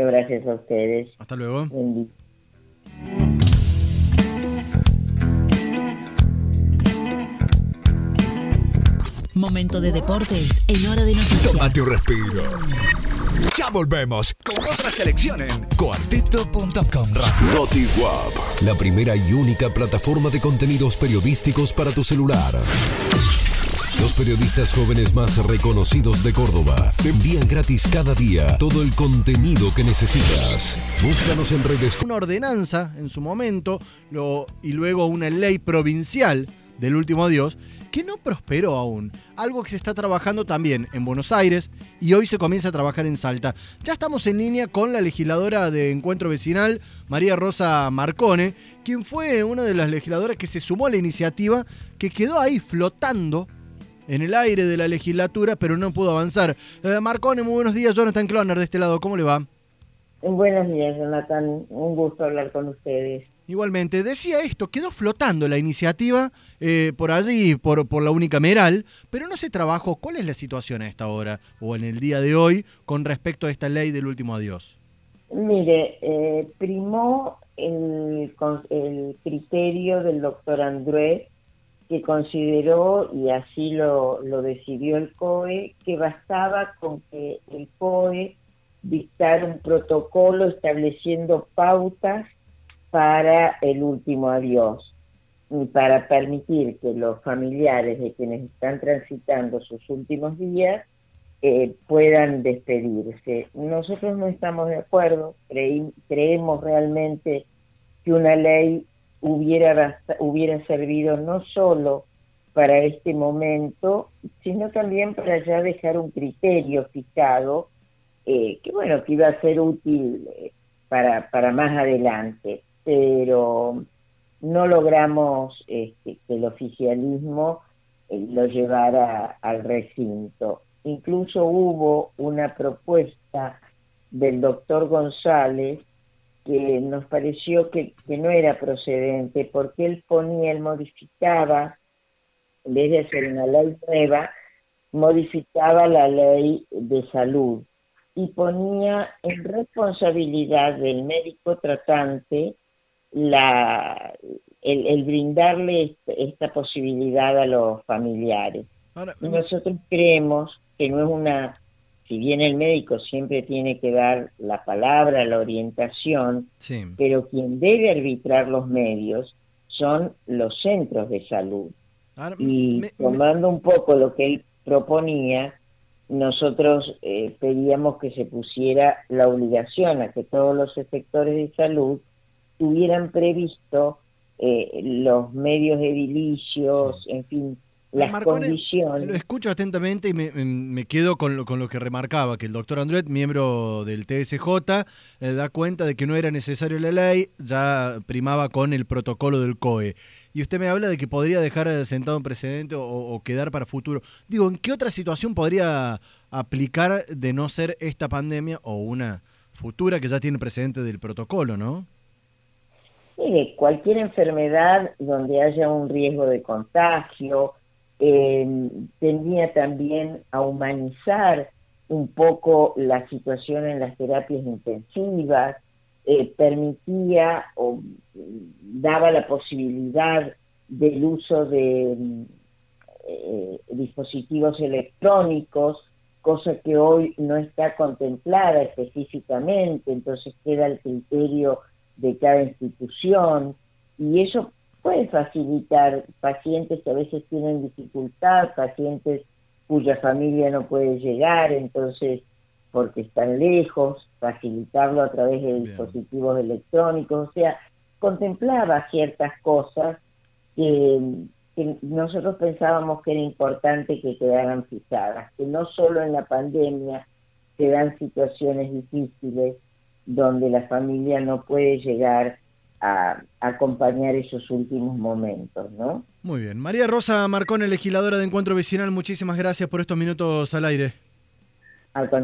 Gracias a ustedes. Hasta luego. Momento de deportes en hora de noticias. Tómate un respiro. Ya volvemos con otra selección en cuarteto.com la primera y única plataforma de contenidos periodísticos para tu celular. Los periodistas jóvenes más reconocidos de Córdoba te envían gratis cada día todo el contenido que necesitas. Búscanos en redes. Una ordenanza en su momento y luego una ley provincial del último adiós que no prosperó aún. Algo que se está trabajando también en Buenos Aires y hoy se comienza a trabajar en Salta. Ya estamos en línea con la legisladora de Encuentro Vecinal, María Rosa Marcone, quien fue una de las legisladoras que se sumó a la iniciativa que quedó ahí flotando en el aire de la legislatura, pero no pudo avanzar. Eh, Marcone, muy buenos días. Jonathan Cloner de este lado, ¿cómo le va? Buenos días, Jonathan. Un gusto hablar con ustedes. Igualmente, decía esto, quedó flotando la iniciativa eh, por allí, por, por la unicameral, pero no se trabajó. ¿Cuál es la situación a esta hora o en el día de hoy con respecto a esta ley del último adiós? Mire, eh, primó el, el criterio del doctor André, que consideró, y así lo, lo decidió el COE, que bastaba con que el COE dictara un protocolo estableciendo pautas para el último adiós y para permitir que los familiares de quienes están transitando sus últimos días eh, puedan despedirse. Nosotros no estamos de acuerdo, creí- creemos realmente que una ley hubiera, hubiera servido no solo para este momento, sino también para ya dejar un criterio fijado eh, que bueno, que iba a ser útil eh, para, para más adelante, pero no logramos este, que el oficialismo eh, lo llevara al recinto. Incluso hubo una propuesta del doctor González que nos pareció que, que no era procedente porque él ponía, él modificaba, en vez de hacer una ley nueva, modificaba la ley de salud y ponía en responsabilidad del médico tratante la, el, el brindarle este- esta posibilidad a los familiares. Ahora, Y nosotros creemos que no es una, si bien el médico siempre tiene que dar la palabra, la orientación, sí. pero quien debe arbitrar los medios son los centros de salud. Ahora, Y me- me- tomando un poco lo que él proponía, nosotros eh, pedíamos que se pusiera la obligación a que todos los sectores de salud tuvieran previsto eh, los medios edilicios, en fin, las Marcone, condiciones. Lo escucho atentamente y me, quedo con lo, con lo que remarcaba, que el doctor Andret, miembro del TSJ, eh, da cuenta de que no era necesario la ley, ya primaba con el protocolo del COE. Y usted me habla de que podría dejar eh, sentado un precedente o, o quedar para futuro. Digo, ¿en qué otra situación podría aplicar de no ser esta pandemia o una futura que ya tiene precedente del protocolo, no? Mire, cualquier enfermedad donde haya un riesgo de contagio eh, tendría también a humanizar un poco la situación en las terapias intensivas, eh, permitía o daba la posibilidad del uso de eh, dispositivos electrónicos, cosa que hoy no está contemplada específicamente, entonces queda el criterio de cada institución y eso puede facilitar pacientes que a veces tienen dificultad, pacientes cuya familia no puede llegar, entonces porque están lejos, facilitarlo a través de Bien. dispositivos electrónicos, o sea, contemplaba ciertas cosas que, que nosotros pensábamos que era importante que quedaran fijadas, que no solo en la pandemia se dan situaciones difíciles donde la familia no puede llegar a, a acompañar esos últimos momentos, ¿no? Muy bien. María Rosa Marcone, legisladora de Encuentro Vecinal, muchísimas gracias por estos minutos al aire. Al